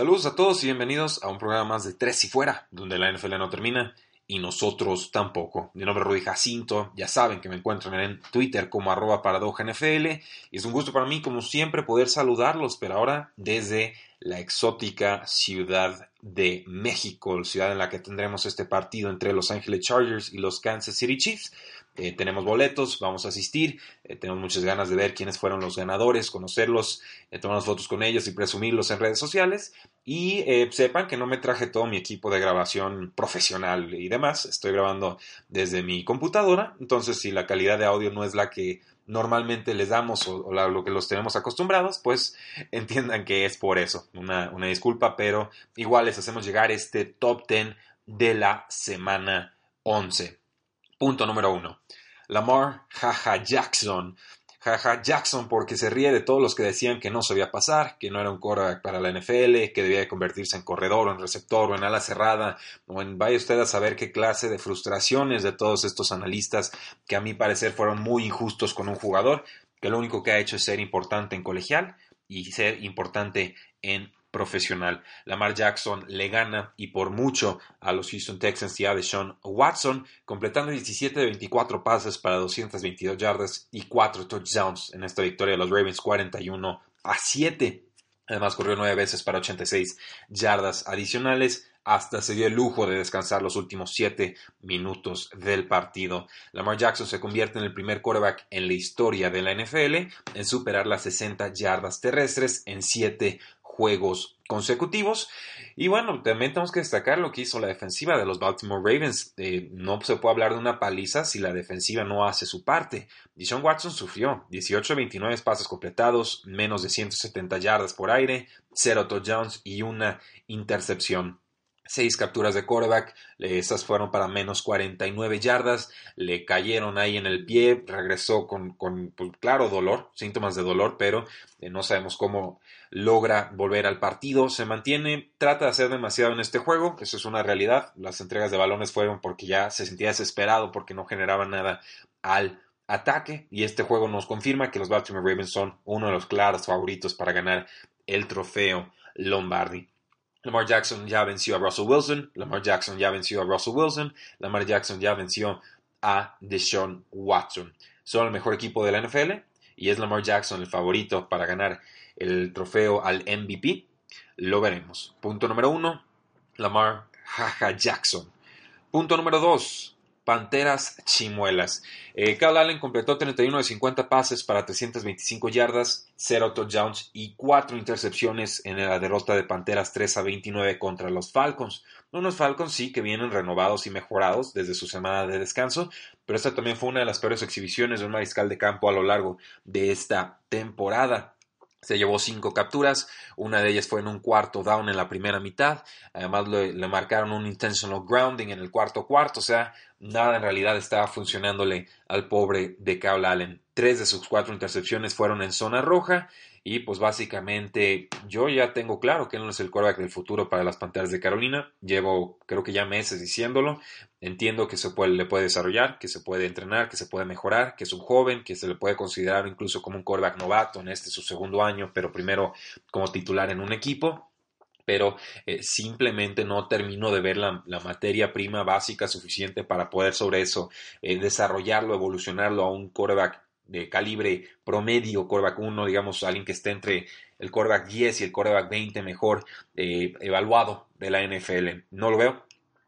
Saludos a todos y bienvenidos a un programa más de Tres y Fuera, donde la NFL no termina y nosotros tampoco. Mi nombre es Rudy Jacinto, ya saben que me encuentran en Twitter como arroba NFL y es un gusto para mí, como siempre, poder saludarlos, pero ahora desde la exótica ciudad de México, ciudad en la que tendremos este partido entre Los Angeles Chargers y los Kansas City Chiefs. Eh, tenemos boletos, vamos a asistir, eh, tenemos muchas ganas de ver quiénes fueron los ganadores, conocerlos, eh, tomar fotos con ellos y presumirlos en redes sociales. Y sepan que no me traje todo mi equipo de grabación profesional y demás, estoy grabando desde mi computadora, entonces si la calidad de audio no es la que normalmente les damos o, lo que los tenemos acostumbrados, pues entiendan que es por eso, una, una disculpa, pero igual les hacemos llegar este top 10 de la semana 11. Punto número uno. Lamar Jaja Jackson. Jaja Jackson porque se ríe de todos los que decían que no sabía pasar, que no era un quarterback para la NFL, que debía convertirse en corredor o en receptor o en ala cerrada, o en vaya usted a saber qué clase de frustraciones de todos estos analistas que a mi parecer fueron muy injustos con un jugador, que lo único que ha hecho es ser importante en colegial y ser importante en profesional. Lamar Jackson le gana y por mucho a los Houston Texans y a Deshaun Watson, completando 17 de 24 pases para 222 yardas y 4 touchdowns en esta victoria de los Ravens 41 a 7. Además corrió 9 veces para 86 yardas adicionales. Hasta se dio el lujo de descansar los últimos 7 minutos del partido. Lamar Jackson se convierte en el primer quarterback en la historia de la NFL en superar las 60 yardas terrestres en 7 juegos consecutivos. Y bueno, también tenemos que destacar lo que hizo la defensiva de los Baltimore Ravens. Eh, no se puede hablar de una paliza si la defensiva no hace su parte. Deshaun Watson sufrió 18 29 pases completados, menos de 170 yardas por aire, 0 touchdowns y una intercepción seis capturas de quarterback, esas fueron para menos 49 yardas, le cayeron ahí en el pie, regresó con, pues, claro dolor, síntomas de dolor, pero eh, no sabemos cómo logra volver al partido, se mantiene, trata de hacer demasiado en este juego, eso es una realidad, las entregas de balones fueron porque ya se sentía desesperado porque no generaba nada al ataque y este juego nos confirma que los Baltimore Ravens son uno de los claros favoritos para ganar el trofeo Lombardi. Lamar Jackson ya venció a Russell Wilson, Lamar Jackson ya venció a Russell Wilson, Lamar Jackson ya venció a Deshaun Watson. Son el mejor equipo de la NFL y es Lamar Jackson el favorito para ganar el trofeo al MVP. Lo veremos. Punto número uno, Lamar Jaja Jackson. Punto número dos, Panteras Chimuelas. Eh, Allen completó 31 de 50 pases para 325 yardas, 0 touchdowns y 4 intercepciones en la derrota de Panteras 3 a 29 contra los Falcons. Unos Falcons sí que vienen renovados y mejorados desde su semana de descanso, pero esta también fue una de las peores exhibiciones de un mariscal de campo a lo largo de esta temporada. Se llevó cinco capturas, una de ellas fue en un cuarto down en la primera mitad, además le, marcaron un intentional grounding en el cuarto cuarto, o sea, nada en realidad estaba funcionándole al pobre de Kyle Allen. Tres de sus cuatro intercepciones fueron en zona roja y pues básicamente yo ya tengo claro que él no es el quarterback del futuro para las Panteras de Carolina. Llevo creo que ya meses diciéndolo. Entiendo que se puede, le puede desarrollar, que se puede entrenar, que se puede mejorar, que es un joven, que se le puede considerar incluso como un quarterback novato en este su segundo año, pero primero como titular en un equipo pero eh, simplemente no termino de ver la, materia prima básica suficiente para poder sobre eso eh, desarrollarlo, evolucionarlo a un quarterback de calibre promedio, coreback 1, digamos, alguien que esté entre el coreback 10 y el coreback 20 mejor eh, evaluado de la NFL. No lo veo,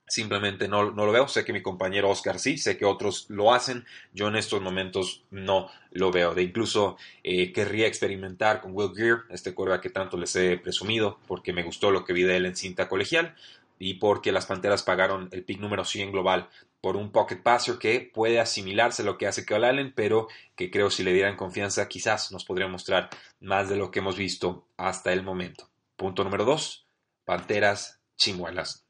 simplemente no, no, lo veo. Sé que mi compañero Oscar sí, sé que otros lo hacen. Yo en estos momentos no lo veo. De incluso eh, querría experimentar con Will Greer, este coreback que tanto les he presumido, porque me gustó lo que vi de él en cinta colegial. y porque las Panteras pagaron el pick número 100 global por un pocket passer que puede asimilarse a lo que hace Kyle Allen, pero que creo si le dieran confianza quizás nos podría mostrar más de lo que hemos visto hasta el momento. Punto número 2, Panteras chimuelas.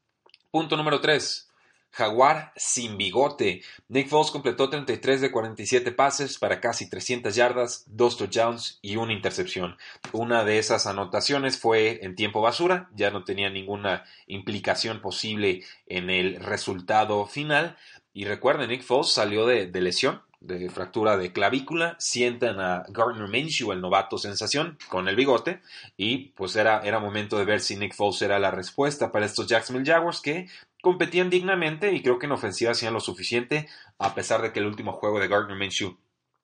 Punto número 3, Jaguar sin bigote. Nick Foles completó 33 de 47 pases para casi 300 yardas, dos touchdowns y una intercepción. Una de esas anotaciones fue en tiempo basura, ya no tenía ninguna implicación posible en el resultado final. Y recuerden, Nick Foles salió de, lesión, de fractura de clavícula, sientan a Gardner Minshew, el novato sensación, con el bigote, y pues era, era momento de ver si Nick Foles era la respuesta para estos Jacksonville Jaguars que competían dignamente y creo que en ofensiva hacían lo suficiente, a pesar de que el último juego de Gardner Minshew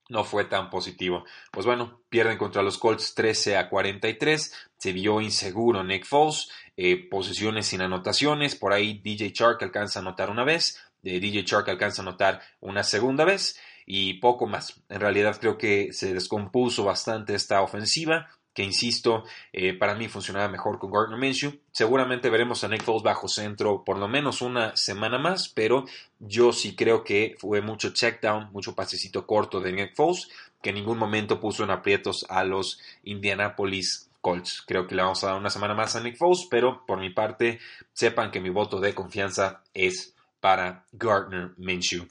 no fue tan positivo. Pues bueno, pierden contra los Colts 13 a 43, se vio inseguro Nick Foles, eh, posiciones sin anotaciones, por ahí DJ Chark alcanza a anotar una vez, eh, DJ Chark alcanza a anotar una segunda vez y poco más. En realidad creo que se descompuso bastante esta ofensiva, que insisto, eh, para mí funcionaba mejor con Gardner Minshew. Seguramente veremos a Nick Foles bajo centro por lo menos una semana más, pero yo sí creo que fue mucho check down, mucho pasecito corto de Nick Foles, que en ningún momento puso en aprietos a los Indianapolis Colts. Creo que le vamos a dar una semana más a Nick Foles, pero por mi parte, sepan que mi voto de confianza es para Gardner Minshew.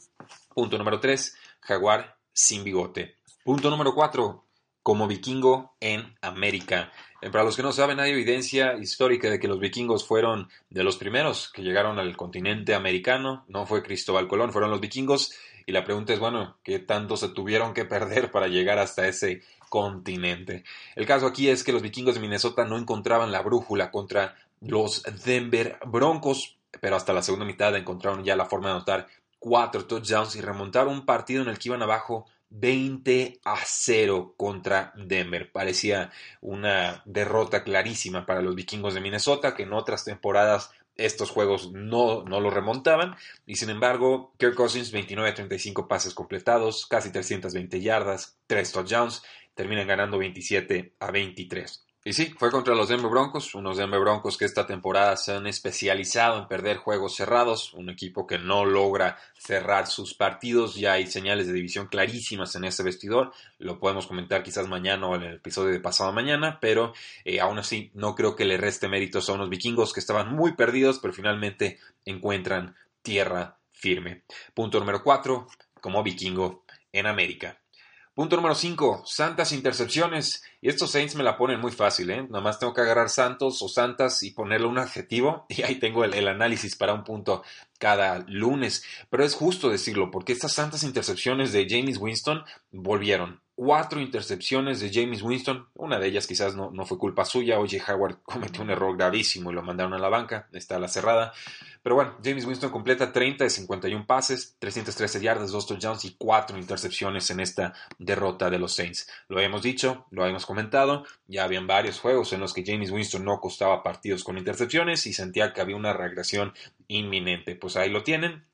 Punto número 3, Jaguar sin bigote. Punto número 4, como vikingo en América. Eh, para los que no saben, hay evidencia histórica de que los vikingos fueron de los primeros que llegaron al continente americano. No fue Cristóbal Colón, fueron los vikingos. Y la pregunta es, bueno, ¿qué tanto se tuvieron que perder para llegar hasta ese continente? El caso aquí es que los vikingos de Minnesota no encontraban la brújula contra los Denver Broncos, pero hasta la segunda mitad encontraron ya la forma de anotar cuatro touchdowns y remontar un partido en el que iban abajo 20 a 0 contra Denver. Parecía una derrota clarísima para los vikingos de Minnesota, que en otras temporadas estos juegos no, no lo remontaban. Y sin embargo, Kirk Cousins, 29 a 35 pases completados, casi 320 yardas, 3 touchdowns, terminan ganando 27 a 23. Y sí, fue contra los Denver Broncos, unos Denver Broncos que esta temporada se han especializado en perder juegos cerrados, un equipo que no logra cerrar sus partidos, ya hay señales de división clarísimas en ese vestidor, lo podemos comentar quizás mañana o en el episodio de pasado mañana, pero eh, aún así no creo que le reste méritos a unos vikingos que estaban muy perdidos, pero finalmente encuentran tierra firme. Punto número 4, como vikingo en América. Punto número 5, santas intercepciones. Y estos Saints me la ponen muy fácil, ¿eh? Nada más tengo que agarrar santos o santas y ponerle un adjetivo y ahí tengo el, análisis para un punto cada lunes. Pero es justo decirlo, porque estas santas intercepciones de James Winston volvieron cuatro intercepciones de James Winston. Una de ellas quizás no, no fue culpa suya. Oye, Howard cometió un error gravísimo y lo mandaron a la banca. Está a la cerrada. Pero bueno, James Winston completa 30 de 51 pases, 313 yardas, 2 touchdowns y 4 intercepciones en esta derrota de los Saints. Lo hemos dicho, lo hemos comentado. Ya habían varios juegos en los que James Winston no costaba partidos con intercepciones y sentía que había una regresión inminente. Pues ahí lo tienen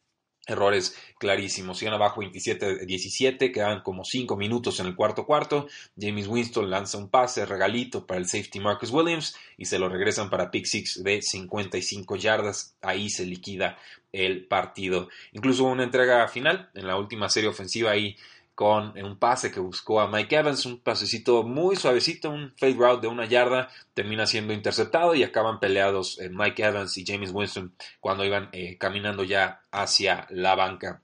Errores clarísimos. Iban abajo 27-17, quedaban como 5 minutos en el cuarto cuarto. James Winston lanza un pase, regalito para el safety Marcus Williams y se lo regresan para pick six de 55 yardas. Ahí se liquida el partido. Incluso una entrega final en la última serie ofensiva ahí con un pase que buscó a Mike Evans, un pasecito muy suavecito, un fade route de una yarda, termina siendo interceptado y acaban peleados eh, Mike Evans y James Winston cuando iban eh, caminando ya hacia la banca.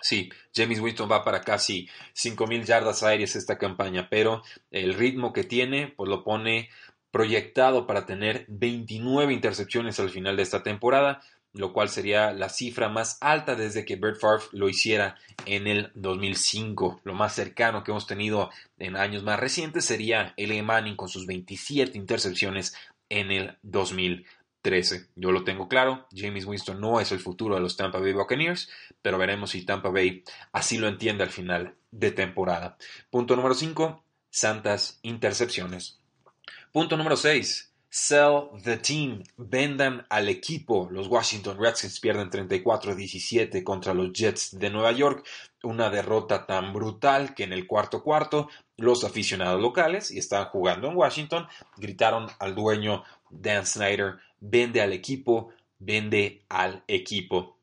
Sí, James Winston va para casi 5.000 yardas aéreas esta campaña, pero el ritmo que tiene pues lo pone proyectado para tener 29 intercepciones al final de esta temporada lo cual sería la cifra más alta desde que Bert Favre lo hiciera en el 2005. Lo más cercano que hemos tenido en años más recientes sería L. Manning con sus 27 intercepciones en el 2013. Yo lo tengo claro, James Winston no es el futuro de los Tampa Bay Buccaneers, pero veremos si Tampa Bay así lo entiende al final de temporada. Punto número 5, santas intercepciones. Punto número 6, Sell the team, vendan al equipo. Los Washington Redskins pierden 34-17 contra los Jets de Nueva York. Una derrota tan brutal que en el cuarto cuarto los aficionados locales, y estaban jugando en Washington, gritaron al dueño Dan Snyder, vende al equipo, vende al equipo.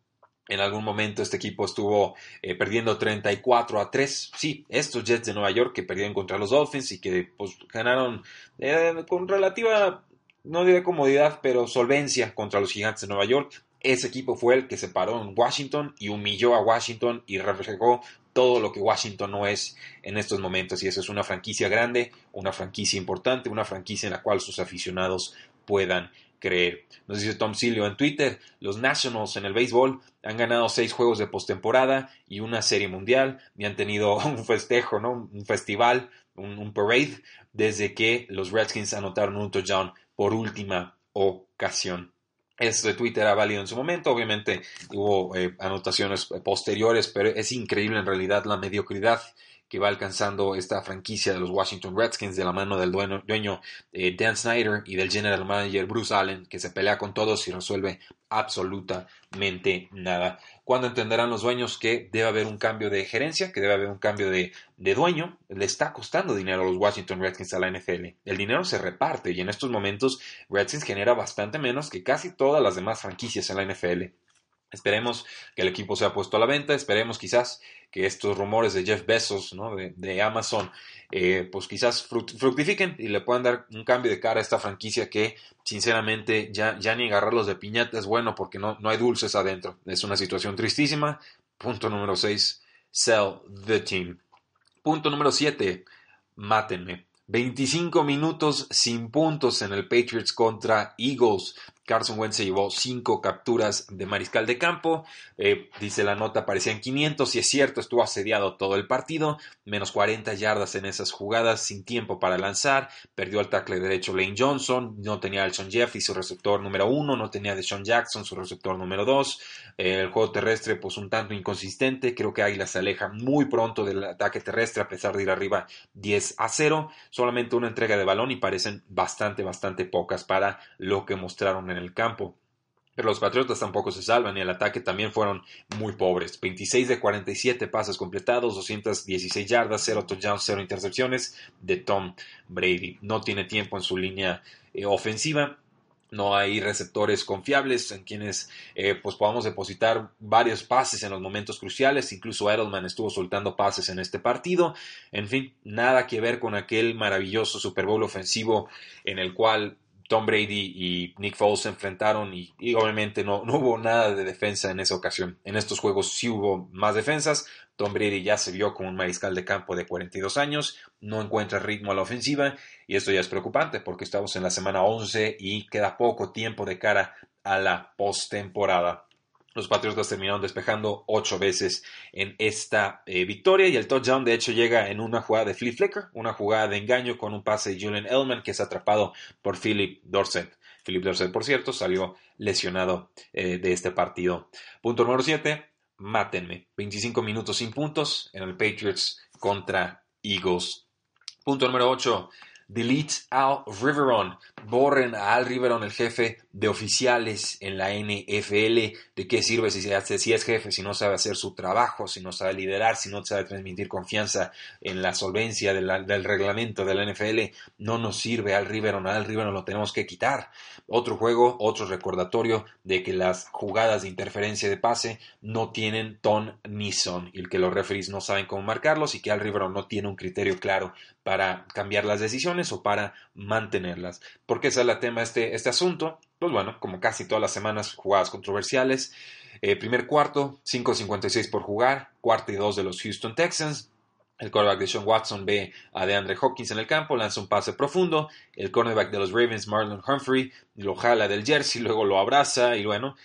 En algún momento este equipo estuvo eh, perdiendo 34 a 3. Sí, estos Jets de Nueva York que perdieron contra los Dolphins y que pues, ganaron eh, con relativa, no diré comodidad, pero solvencia contra los Gigantes de Nueva York. Ese equipo fue el que se paró en Washington y humilló a Washington y reflejó todo lo que Washington no es en estos momentos. Y eso es una franquicia grande, una franquicia importante, una franquicia en la cual sus aficionados puedan creer. Nos dice Tom Silio en Twitter, los Nationals en el béisbol han ganado seis juegos de postemporada y una serie mundial y han tenido un festejo, ¿no? un festival, un, parade, desde que los Redskins anotaron un touchdown por última ocasión. Este Twitter era válido en su momento, obviamente hubo eh, anotaciones posteriores, pero es increíble en realidad la mediocridad que va alcanzando esta franquicia de los Washington Redskins de la mano del dueño, eh, Dan Snyder y del general manager Bruce Allen, que se pelea con todos y resuelve absolutamente nada. ¿Cuándo entenderán los dueños que debe haber un cambio de gerencia, que debe haber un cambio de, de dueño? Le está costando dinero a los Washington Redskins a la NFL. El dinero se reparte y en estos momentos Redskins genera bastante menos que casi todas las demás franquicias en la NFL. Esperemos que el equipo sea puesto a la venta, esperemos quizás que estos rumores de Jeff Bezos, de, Amazon, eh, pues quizás fructifiquen y le puedan dar un cambio de cara a esta franquicia que sinceramente ya, ya ni agarrarlos de piñata es bueno porque no, no hay dulces adentro. Es una situación tristísima. Punto número 6, sell the team. Punto número 7, mátenme. 25 minutos sin puntos en el Patriots contra Eagles. Carson Wentz se llevó cinco capturas de mariscal de campo. Eh, dice la nota, parecían 500 y es cierto, estuvo asediado todo el partido. Menos 40 yardas en esas jugadas, sin tiempo para lanzar. Perdió el tackle derecho Lane Johnson. No tenía a Alshon Jeffrey, su receptor número uno. No tenía a Deshaun Jackson, su receptor número dos. Eh, el juego terrestre, pues un tanto inconsistente. Creo que Águila se aleja muy pronto del ataque terrestre, a pesar de ir arriba 10 a 0. Solamente una entrega de balón y parecen bastante, bastante pocas para lo que mostraron en el campo. Pero los Patriotas tampoco se salvan y el ataque también fueron muy pobres. 26 de 47 pases completados, 216 yardas, 0 touchdowns, 0 intercepciones de Tom Brady. No tiene tiempo en su línea eh, ofensiva. No hay receptores confiables en quienes eh, pues podamos depositar varios pases en los momentos cruciales. Incluso Edelman estuvo soltando pases en este partido. En fin, nada que ver con aquel maravilloso Super Bowl ofensivo en el cual Tom Brady y Nick Foles se enfrentaron y, obviamente no, no, hubo nada de defensa en esa ocasión. En estos juegos sí hubo más defensas. Tom Brady ya se vio como un mariscal de campo de 42 años, no encuentra ritmo a la ofensiva y esto ya es preocupante porque estamos en la semana 11 y queda poco tiempo de cara a la postemporada. Los Patriotas terminaron despejando ocho veces en esta eh, victoria y el touchdown de hecho llega en una jugada de flip flicker, una jugada de engaño con un pase de Julian Elman que es atrapado por Philip Dorset. Philip Dorset, por cierto, salió lesionado eh, de este partido. Punto número 7, mátenme. 25 minutos sin puntos en el Patriots contra Eagles. Punto número 8, delete Al Riveron. Borren a Al Riveron, el jefe de oficiales en la NFL. ¿De qué sirve si, si es jefe, si no sabe hacer su trabajo, si no sabe liderar, si no sabe transmitir confianza en la solvencia del reglamento de la NFL? No nos sirve Al Riveron. Al Riveron lo tenemos que quitar. Otro juego, otro recordatorio de que las jugadas de interferencia de pase no tienen ton ni son y que los referees no saben cómo marcarlos y que Al Riveron no tiene un criterio claro para cambiar las decisiones o para mantenerlas. ¿Por qué sale a tema este, este asunto? Pues bueno, como casi todas las semanas, jugadas controversiales. Eh, primer cuarto, 5.56 por jugar, cuarto y dos de los Houston Texans. El cornerback de Sean Watson ve a DeAndre Hopkins en el campo, lanza un pase profundo. El cornerback de los Ravens, Marlon Humphrey, lo jala del jersey, luego lo abraza y bueno,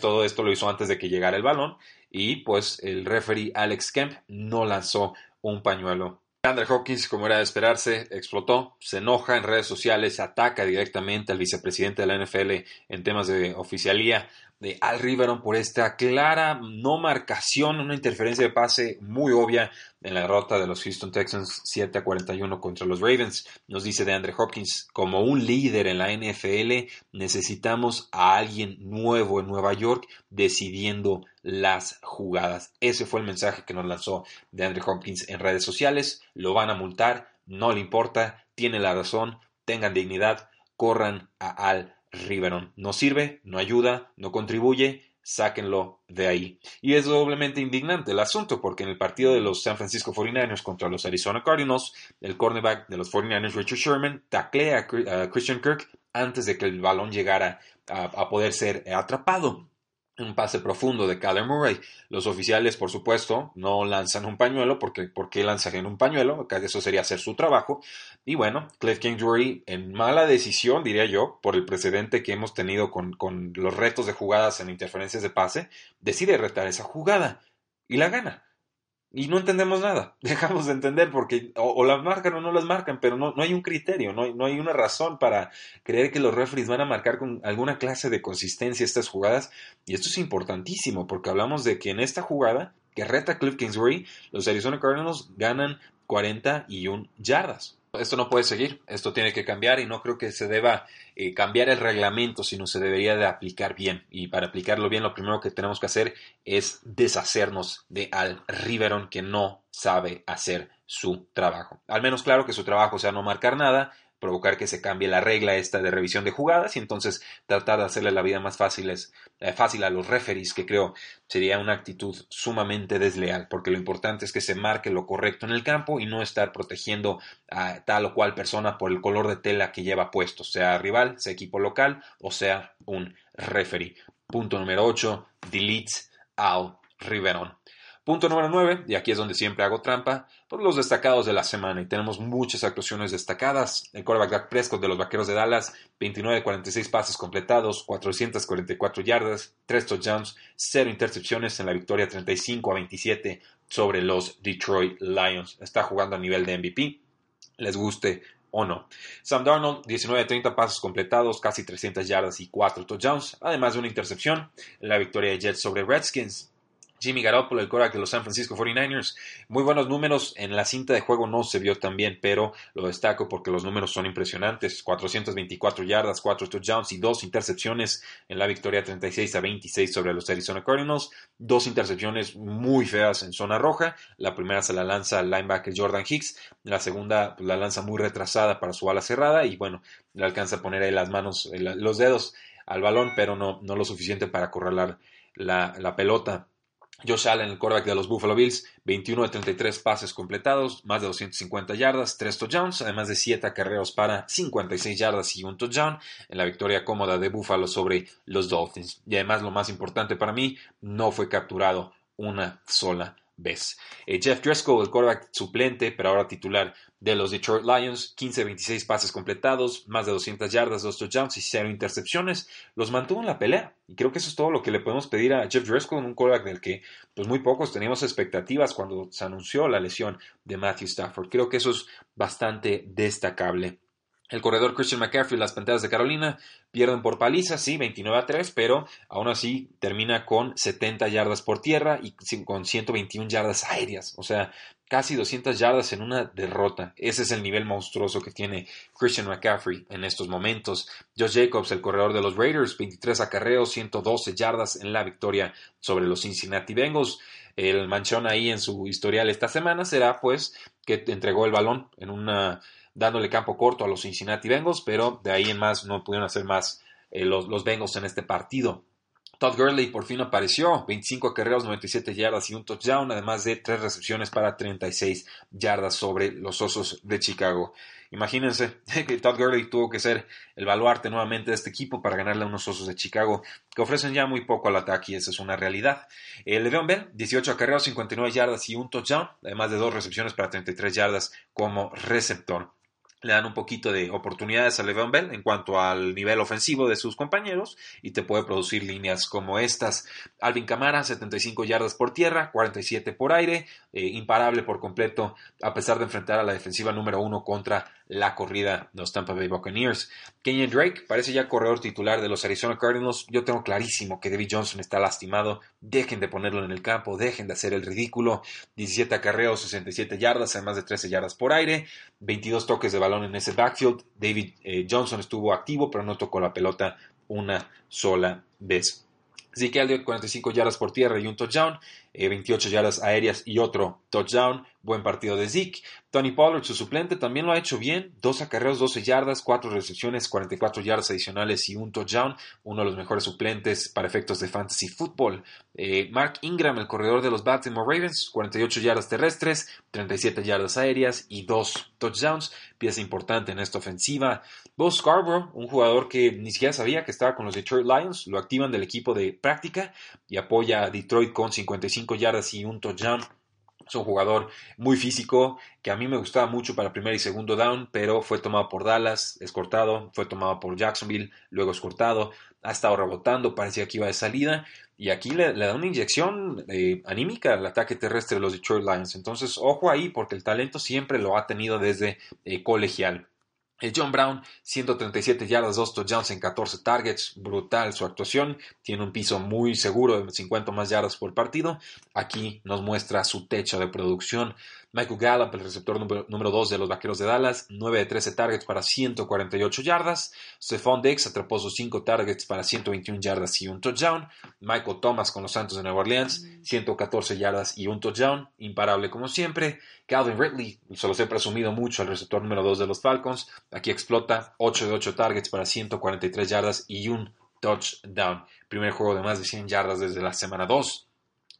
todo esto lo hizo antes de que llegara el balón. Y pues el referee Alex Kemp no lanzó un pañuelo Andrew Hawkins, como era de esperarse, explotó, se enoja en redes sociales, ataca directamente al vicepresidente de la NFL en temas de oficialía de Al Riveron por esta clara no marcación, una interferencia de pase muy obvia en la derrota de los Houston Texans 7 a 41 contra los Ravens. Nos dice de Andre Hopkins, como un líder en la NFL necesitamos a alguien nuevo en Nueva York decidiendo las jugadas. Ese fue el mensaje que nos lanzó de Andre Hopkins en redes sociales. Lo van a multar, no le importa, tiene la razón, tengan dignidad, corran a Al Riveron. No sirve, no ayuda, no contribuye, sáquenlo de ahí. Y es doblemente indignante el asunto, porque en el partido de los San Francisco 49ers contra los Arizona Cardinals, el cornerback de los 49ers, Richard Sherman, taclea a Christian Kirk antes de que el balón llegara a poder ser atrapado un pase profundo de Kyler Murray. Los oficiales, por supuesto, no lanzan un pañuelo, porque ¿por qué lanzan un pañuelo? Eso sería hacer su trabajo. Y bueno, Cliff Kingsbury, en mala decisión, diría yo, por el precedente que hemos tenido con, con los retos de jugadas en interferencias de pase, decide retar esa jugada y la gana y no entendemos nada. Dejamos de entender porque o, las marcan o no las marcan, pero no, no hay un criterio, no hay, no hay, una razón para creer que los referees van a marcar con alguna clase de consistencia estas jugadas. Y esto es importantísimo porque hablamos de que en esta jugada que reta Cliff Kingsbury, los Arizona Cardinals ganan 41 yardas esto no puede seguir, esto tiene que cambiar y no creo que se deba eh, cambiar el reglamento, sino se debería de aplicar bien. Y para aplicarlo bien, lo primero que tenemos que hacer es deshacernos de Al Riveron que no sabe hacer su trabajo. Al menos claro que su trabajo sea no marcar nada, provocar que se cambie la regla esta de revisión de jugadas y entonces tratar de hacerle la vida más fácil, eh, fácil a los referees, que creo sería una actitud sumamente desleal, porque lo importante es que se marque lo correcto en el campo y no estar protegiendo a tal o cual persona por el color de tela que lleva puesto, sea rival, sea equipo local o sea un referee. Punto número 8, delete al Riverón. Punto número 9, y aquí es donde siempre hago trampa, por los destacados de la semana. Y tenemos muchas actuaciones destacadas. El quarterback Dak Prescott de los Vaqueros de Dallas, 29 de 46 pases completados, 444 yardas, 3 touchdowns, 0 intercepciones en la victoria 35 a 27 sobre los Detroit Lions. Está jugando a nivel de MVP, les guste o no. Sam Darnold, 19 de 30 pases completados, casi 300 yardas y 4 touchdowns, además de una intercepción en la victoria de Jets sobre Redskins. Jimmy Garoppolo, el quarterback de los San Francisco 49ers. Muy buenos números. En la cinta de juego no se vio tan bien, pero lo destaco porque los números son impresionantes. 424 yardas, 4 touchdowns y 2 intercepciones en la victoria 36 a 26 sobre los Arizona Cardinals. Dos intercepciones muy feas en zona roja. La primera se la lanza el linebacker Jordan Hicks. La segunda pues, la lanza muy retrasada para su ala cerrada y bueno, le alcanza a poner ahí las manos, eh, los dedos al balón, pero no, no lo suficiente para corralar la, la pelota. Josh Allen, el quarterback de los Buffalo Bills, 21 de 33 pases completados, más de 250 yardas, 3 touchdowns, además de 7 acarreos para 56 yardas y un touchdown en la victoria cómoda de Buffalo sobre los Dolphins. Y además, lo más importante para mí, no fue capturado una sola vez. Eh, Jeff Driscoll, el quarterback suplente, pero ahora titular de los Detroit Lions, 15-26 pases completados, más de 200 yardas, 2 touchdowns y 0 intercepciones, los mantuvo en la pelea. Y creo que eso es todo lo que le podemos pedir a Jeff Driscoll, un quarterback del que pues muy pocos teníamos expectativas cuando se anunció la lesión de Matthew Stafford. Creo que eso es bastante destacable. El corredor Christian McCaffrey, las Panteras de Carolina, pierden por paliza, sí, 29 a 3, pero aún así termina con 70 yardas por tierra y con 121 yardas aéreas. O sea, casi 200 yardas en una derrota. Ese es el nivel monstruoso que tiene Christian McCaffrey en estos momentos. Josh Jacobs, el corredor de los Raiders, 23 acarreos, 112 yardas en la victoria sobre los Cincinnati Bengals. El manchón ahí en su historial esta semana será pues que entregó el balón en una dándole campo corto a los Cincinnati Bengals, pero de ahí en más no pudieron hacer más eh, los, los Bengals en este partido. Todd Gurley por fin apareció, 25 acarreos, 97 yardas y un touchdown, además de 3 recepciones para 36 yardas sobre los Osos de Chicago. Imagínense que Todd Gurley tuvo que ser el baluarte nuevamente de este equipo para ganarle a unos Osos de Chicago que ofrecen ya muy poco al ataque y esa es una realidad. El Le'Veon Bell, 18 acarreos, 59 yardas y un touchdown, además de dos recepciones para 33 yardas como receptor le dan un poquito de oportunidades a Le'Veon Bell en cuanto al nivel ofensivo de sus compañeros y te puede producir líneas como estas. Alvin Camara, 75 yardas por tierra, 47 por aire, eh, imparable por completo a pesar de enfrentar a la defensiva número uno contra la corrida de los Tampa Bay Buccaneers. Kenyon Drake parece ya corredor titular de los Arizona Cardinals. Yo tengo clarísimo que David Johnson está lastimado. Dejen de ponerlo en el campo, dejen de hacer el ridículo. 17 acarreos, 67 yardas, además de 13 yardas por aire, 22 toques de balón en ese backfield. David eh, Johnson estuvo activo, pero no tocó la pelota una sola vez. Zeke Elliott, 45 yardas por tierra y un touchdown. 28 yardas aéreas y otro touchdown. Buen partido de Zeke. Tony Pollard, su suplente, también lo ha hecho bien. Dos acarreos, 12 yardas, cuatro recepciones, 44 yardas adicionales y un touchdown. Uno de los mejores suplentes para efectos de fantasy football. Eh, Mark Ingram, el corredor de los Baltimore Ravens, 48 yardas terrestres, 37 yardas aéreas y dos touchdowns. Pieza importante en esta ofensiva. Bo Scarborough, un jugador que ni siquiera sabía que estaba con los Detroit Lions, lo activan del equipo de práctica y apoya a Detroit con 55 yardas y un touchdown. Es un jugador muy físico que a mí me gustaba mucho para primer y segundo down, pero fue tomado por Dallas, es cortado, fue tomado por Jacksonville, luego es cortado, ha estado rebotando, parecía que iba de salida y aquí le, da una inyección eh, anímica al ataque terrestre de los Detroit Lions. Entonces, ojo ahí porque el talento siempre lo ha tenido desde eh, colegial. El John Brown, 137 yardas, 2 touchdowns en 14 targets, brutal su actuación, tiene un piso muy seguro de 50 más yardas por partido. Aquí nos muestra su techo de producción. Michael Gallup, el receptor número 2 de los Vaqueros de Dallas, 9 de 13 targets para 148 yardas. Stephon Diggs atrapó sus 5 targets para 121 yardas y un touchdown. Michael Thomas con los Santos de Nueva Orleans, 114 yardas y un touchdown, imparable como siempre. Calvin Ridley, se los he presumido mucho, el receptor número 2 de los Falcons, aquí explota 8 de 8 targets para 143 yardas y un touchdown. Primer juego de más de 100 yardas desde la semana 2.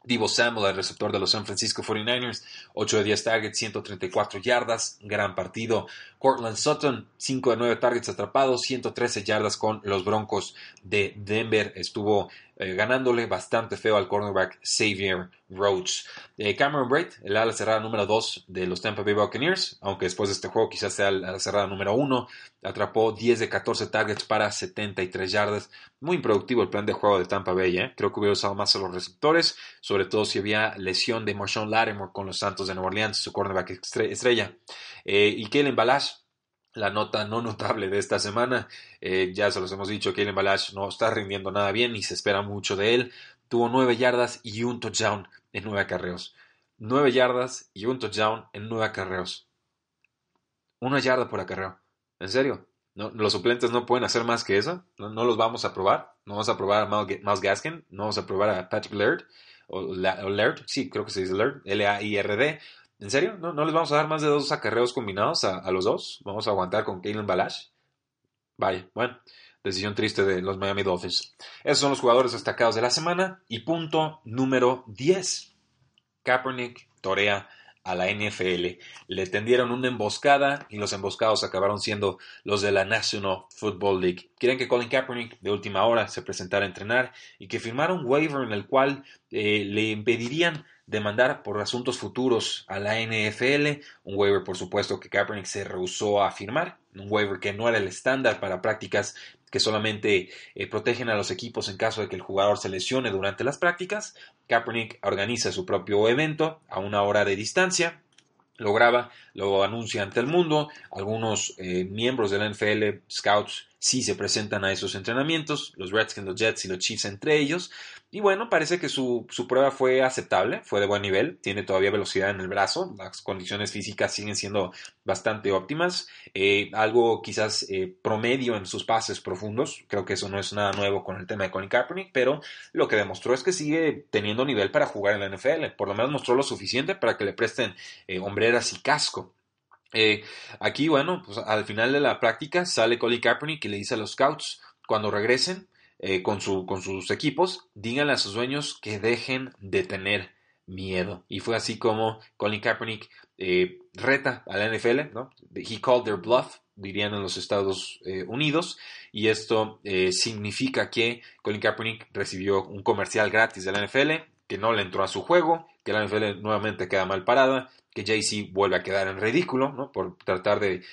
Divo Samuel, el receptor de los San Francisco 49ers, 8 de 10 targets, 134 yardas, gran partido. Cortland Sutton, 5 de 9 targets atrapados, 113 yardas con los Broncos de Denver. Estuvo eh, ganándole bastante feo al cornerback Xavier Rhodes. Eh, Cameron Braid, el ala cerrada número 2 de los Tampa Bay Buccaneers, aunque después de este juego quizás sea la cerrada número 1, atrapó 10 de 14 targets para 73 yardas. Muy improductivo el plan de juego de Tampa Bay, ¿eh? creo que hubiera usado más a los receptores, sobre todo si había lesión de Marshawn Lattimore con los Santos de Nueva Orleans, su cornerback estrella. y Kellen Balash, la nota no notable de esta semana. Eh, ya se los hemos dicho, Kalen Balash no está rindiendo nada bien y se espera mucho de él. Tuvo nueve yardas y un touchdown en nueve acarreos. Nueve yardas y un touchdown en nueve acarreos. Una yarda por acarreo. ¿En serio? ¿No, ¿Los suplentes no pueden hacer más que eso? ¿No, los vamos a probar? ¿No vamos a probar a Miles Gaskin? ¿No vamos a probar a Patrick Laird? O, Laird, sí, creo que se dice Laird, L-A-I-R-D. ¿En serio? ¿No, les vamos a dar más de dos acarreos combinados a, los dos? ¿Vamos a aguantar con Kalen Balash? Vaya, bueno, decisión triste de los Miami Dolphins. Esos son los jugadores destacados de la semana. Y punto número 10. Kaepernick torea a la NFL. Le tendieron una emboscada y los emboscados acabaron siendo los de la National Football League. Quieren que Colin Kaepernick de última hora se presentara a entrenar y que firmara un waiver en el cual eh, le impedirían demandar por asuntos futuros a la NFL, un waiver por supuesto que Kaepernick se rehusó a firmar, un waiver que no era el estándar para prácticas que solamente eh, protegen a los equipos en caso de que el jugador se lesione durante las prácticas. Kaepernick organiza su propio evento a una hora de distancia, lo graba, lo anuncia ante el mundo. Algunos eh, miembros de la NFL, scouts, sí se presentan a esos entrenamientos, los Redskins, los Jets y los Chiefs entre ellos. Y bueno, parece que su, prueba fue aceptable, fue de buen nivel, tiene todavía velocidad en el brazo, las condiciones físicas siguen siendo bastante óptimas, eh, algo quizás eh, promedio en sus pases profundos, creo que eso no es nada nuevo con el tema de Colin Kaepernick, pero lo que demostró es que sigue teniendo nivel para jugar en la NFL, por lo menos mostró lo suficiente para que le presten eh, hombreras y casco. Aquí, bueno, pues al final de la práctica sale Colin Kaepernick y le dice a los scouts, cuando regresen, eh, con, su, con sus equipos, díganle a sus dueños que dejen de tener miedo. Y fue así como Colin Kaepernick eh, reta a la NFL, ¿no? He called their bluff, dirían en los Estados eh, Unidos, y esto significa que Colin Kaepernick recibió un comercial gratis de la NFL, que no le entró a su juego, que la NFL nuevamente queda mal parada, que Jay-Z vuelve a quedar en ridículo, ¿no? Por tratar de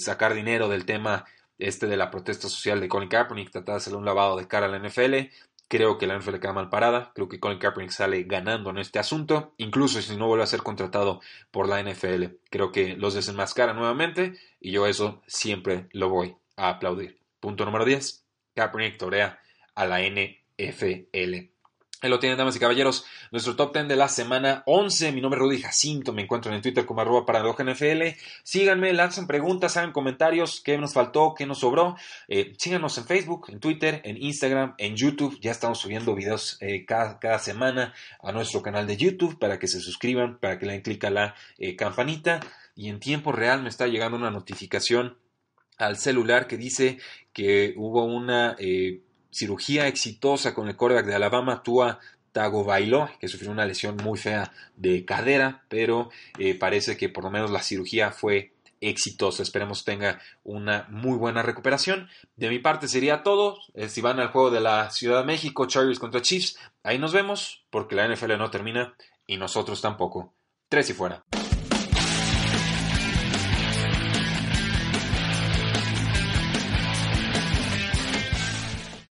sacar dinero del tema este de la protesta social de Colin Kaepernick, tratar de hacerle un lavado de cara a la NFL. Creo que la NFL queda mal parada. Creo que Colin Kaepernick sale ganando en este asunto. Incluso si no vuelve a ser contratado por la NFL. Creo que los desenmascara nuevamente. Y yo eso siempre lo voy a aplaudir. Punto número 10. Kaepernick torea a la NFL. Ahí lo tienen, damas y caballeros. Nuestro top 10 de la semana 11. Mi nombre es Rudy Jacinto. Me encuentro en Twitter como arroba paradoja NFL. Síganme, lancen preguntas, hagan comentarios. ¿Qué nos faltó? ¿Qué nos sobró? Eh, síganos en Facebook, en Twitter, en Instagram, en YouTube. Ya estamos subiendo videos eh, cada, semana a nuestro canal de YouTube para que se suscriban, para que le den clic a la eh, campanita. Y en tiempo real me está llegando una notificación al celular que dice que hubo una cirugía exitosa con el quarterback de Alabama, Tua Tagovailoa, que sufrió una lesión muy fea de cadera, pero eh, parece que por lo menos la cirugía fue exitosa. Esperemos tenga una muy buena recuperación. De mi parte sería todo. Eh, si van al juego de la Ciudad de México, Chargers contra Chiefs, ahí nos vemos, porque la NFL no termina y nosotros tampoco. Tres y fuera.